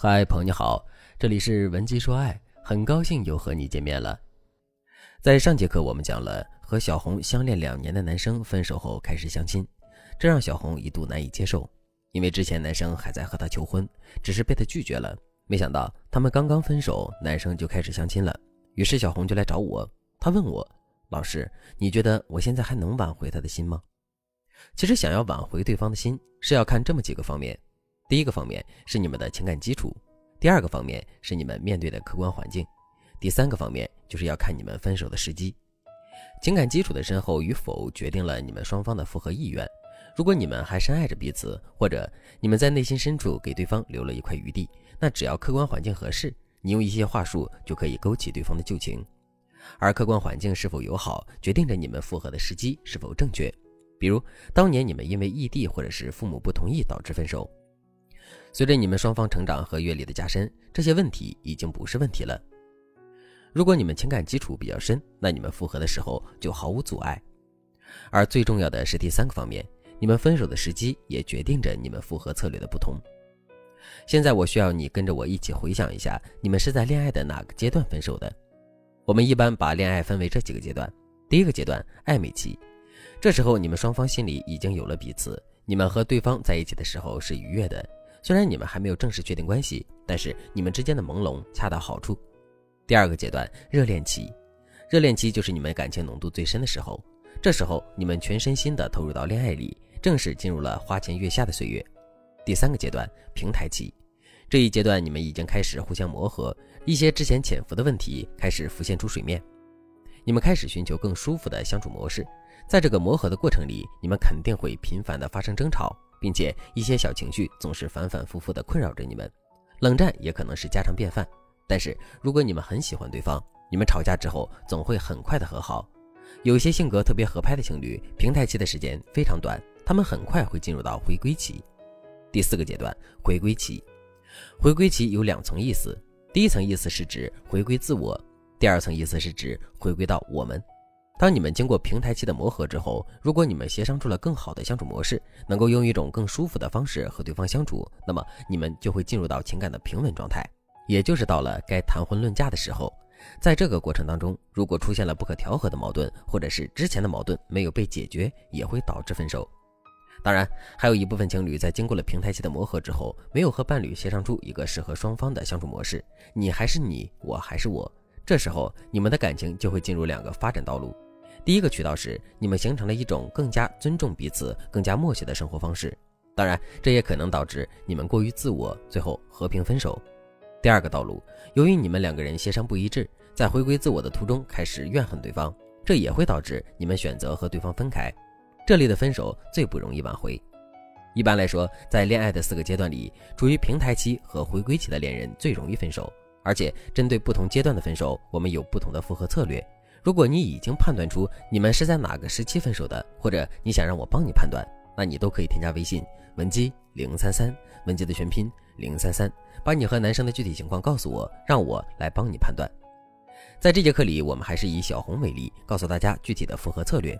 嗨，朋友你好，这里是文姬说爱，很高兴又和你见面了。在上节课我们讲了和小红相恋两年的男生分手后开始相亲，这让小红一度难以接受，因为之前男生还在和她求婚，只是被她拒绝了。没想到他们刚刚分手，男生就开始相亲了。于是小红就来找我，她问我：“老师，你觉得我现在还能挽回他的心吗？”其实想要挽回对方的心，是要看这么几个方面。第一个方面是你们的情感基础，第二个方面是你们面对的客观环境，第三个方面就是要看你们分手的时机。情感基础的深厚与否决定了你们双方的复合意愿。如果你们还深爱着彼此，或者你们在内心深处给对方留了一块余地，那只要客观环境合适，你用一些话术就可以勾起对方的旧情。而客观环境是否友好，决定着你们复合的时机是否正确。比如当年你们因为异地或者是父母不同意导致分手。随着你们双方成长和阅历的加深，这些问题已经不是问题了。如果你们情感基础比较深，那你们复合的时候就毫无阻碍。而最重要的是第三个方面，你们分手的时机也决定着你们复合策略的不同。现在我需要你跟着我一起回想一下，你们是在恋爱的哪个阶段分手的？我们一般把恋爱分为这几个阶段。第一个阶段，暧昧期，这时候你们双方心里已经有了彼此，你们和对方在一起的时候是愉悦的。虽然你们还没有正式确定关系，但是你们之间的朦胧恰到好处。第二个阶段，热恋期，热恋期就是你们感情浓度最深的时候，这时候你们全身心的投入到恋爱里，正式进入了花前月下的岁月。第三个阶段，平台期，这一阶段你们已经开始互相磨合，一些之前潜伏的问题开始浮现出水面，你们开始寻求更舒服的相处模式。在这个磨合的过程里，你们肯定会频繁的发生争吵。并且一些小情绪总是反反复复的困扰着你们，冷战也可能是家常便饭。但是如果你们很喜欢对方，你们吵架之后总会很快的和好。有些性格特别合拍的情侣，平台期的时间非常短，他们很快会进入到回归期。第四个阶段，回归期。回归期有两层意思，第一层意思是指回归自我，第二层意思是指回归到我们。当你们经过平台期的磨合之后，如果你们协商出了更好的相处模式，能够用一种更舒服的方式和对方相处，那么你们就会进入到情感的平稳状态，也就是到了该谈婚论嫁的时候。在这个过程当中，如果出现了不可调和的矛盾，或者是之前的矛盾没有被解决，也会导致分手。当然，还有一部分情侣在经过了平台期的磨合之后，没有和伴侣协商出一个适合双方的相处模式，你还是你，我还是我，这时候你们的感情就会进入两个发展道路。第一个渠道是你们形成了一种更加尊重彼此、更加默契的生活方式，当然，这也可能导致你们过于自我，最后和平分手。第二个道路，由于你们两个人协商不一致，在回归自我的途中开始怨恨对方，这也会导致你们选择和对方分开。这里的分手最不容易挽回。一般来说，在恋爱的四个阶段里，处于平台期和回归期的恋人最容易分手，而且针对不同阶段的分手，我们有不同的复合策略。如果你已经判断出你们是在哪个时期分手的，或者你想让我帮你判断，那你都可以添加微信文姬零三三，文姬的全拼零三三，把你和男生的具体情况告诉我，让我来帮你判断。在这节课里，我们还是以小红为例，告诉大家具体的复合策略。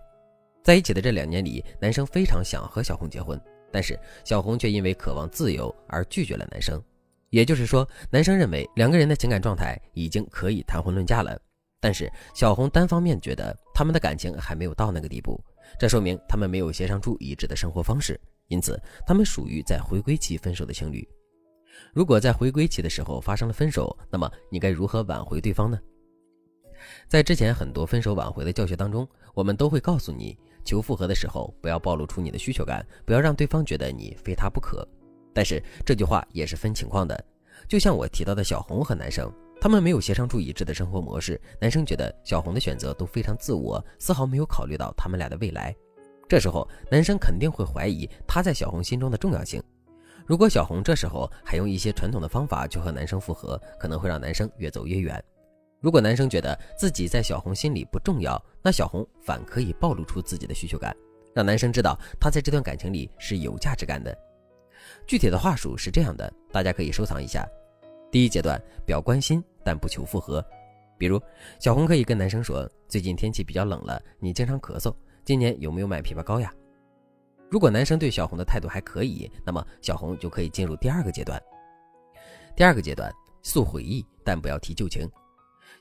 在一起的这两年里，男生非常想和小红结婚，但是小红却因为渴望自由而拒绝了男生。也就是说，男生认为两个人的情感状态已经可以谈婚论嫁了。但是小红单方面觉得他们的感情还没有到那个地步，这说明他们没有协商出一致的生活方式，因此他们属于在回归期分手的情侣。如果在回归期的时候发生了分手，那么你该如何挽回对方呢？在之前很多分手挽回的教学当中，我们都会告诉你，求复合的时候不要暴露出你的需求感，不要让对方觉得你非他不可。但是这句话也是分情况的，就像我提到的小红和男生。他们没有协商出一致的生活模式，男生觉得小红的选择都非常自我，丝毫没有考虑到他们俩的未来。这时候，男生肯定会怀疑他在小红心中的重要性。如果小红这时候还用一些传统的方法去和男生复合，可能会让男生越走越远。如果男生觉得自己在小红心里不重要，那小红反可以暴露出自己的需求感，让男生知道他在这段感情里是有价值感的。具体的话术是这样的，大家可以收藏一下。第一阶段表关心，但不求复合。比如，小红可以跟男生说：“最近天气比较冷了，你经常咳嗽，今年有没有买枇杷膏呀？”如果男生对小红的态度还可以，那么小红就可以进入第二个阶段。第二个阶段，诉回忆，但不要提旧情。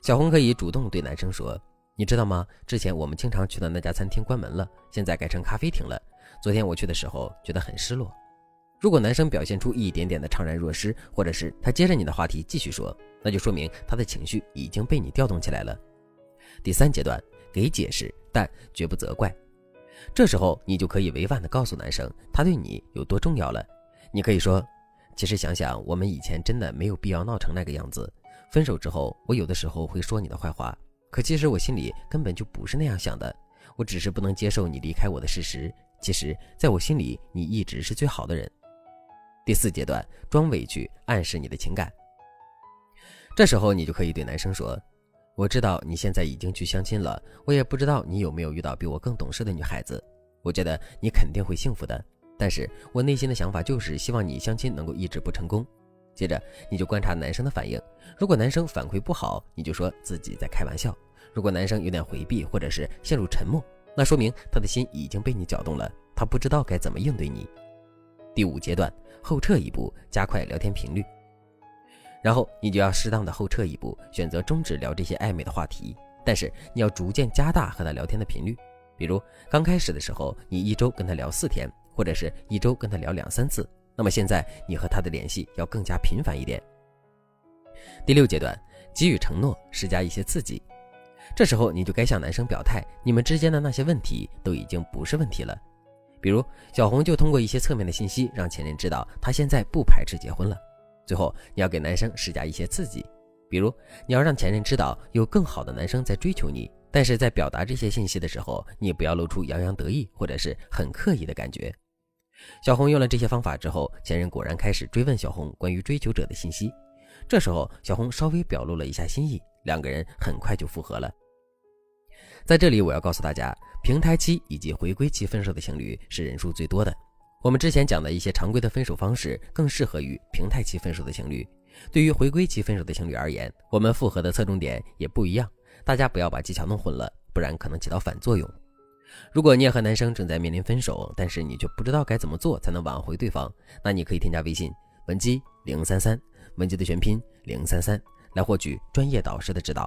小红可以主动对男生说：“你知道吗？之前我们经常去的那家餐厅关门了，现在改成咖啡厅了。昨天我去的时候觉得很失落。”如果男生表现出一点点的怅然若失，或者是他接着你的话题继续说，那就说明他的情绪已经被你调动起来了。第三阶段，给解释，但绝不责怪。这时候你就可以委婉地告诉男生他对你有多重要了。你可以说：“其实想想，我们以前真的没有必要闹成那个样子。分手之后，我有的时候会说你的坏话，可其实我心里根本就不是那样想的。我只是不能接受你离开我的事实。其实，在我心里，你一直是最好的人。”第四阶段，装委屈，暗示你的情感。这时候你就可以对男生说：“我知道你现在已经去相亲了，我也不知道你有没有遇到比我更懂事的女孩子。我觉得你肯定会幸福的，但是我内心的想法就是希望你相亲能够一直不成功。”接着你就观察男生的反应，如果男生反馈不好，你就说自己在开玩笑；如果男生有点回避或者是陷入沉默，那说明他的心已经被你搅动了，他不知道该怎么应对你。第五阶段。后撤一步，加快聊天频率，然后你就要适当的后撤一步，选择终止聊这些暧昧的话题。但是你要逐渐加大和他聊天的频率，比如刚开始的时候，你一周跟他聊四天，或者是一周跟他聊两三次。那么现在你和他的联系要更加频繁一点。第六阶段，给予承诺，施加一些刺激。这时候你就该向男生表态，你们之间的那些问题都已经不是问题了。比如小红就通过一些侧面的信息让前任知道她现在不排斥结婚了。最后你要给男生施加一些刺激，比如你要让前任知道有更好的男生在追求你，但是在表达这些信息的时候，你不要露出洋洋得意或者是很刻意的感觉。小红用了这些方法之后，前任果然开始追问小红关于追求者的信息。这时候小红稍微表露了一下心意，两个人很快就复合了。在这里，我要告诉大家，平台期以及回归期分手的情侣是人数最多的。我们之前讲的一些常规的分手方式，更适合于平台期分手的情侣。对于回归期分手的情侣而言，我们复合的侧重点也不一样。大家不要把技巧弄混了，不然可能起到反作用。如果你也和男生正在面临分手，但是你却不知道该怎么做才能挽回对方，那你可以添加微信文姬零三三，文姬的全拼零三三，来获取专业导师的指导。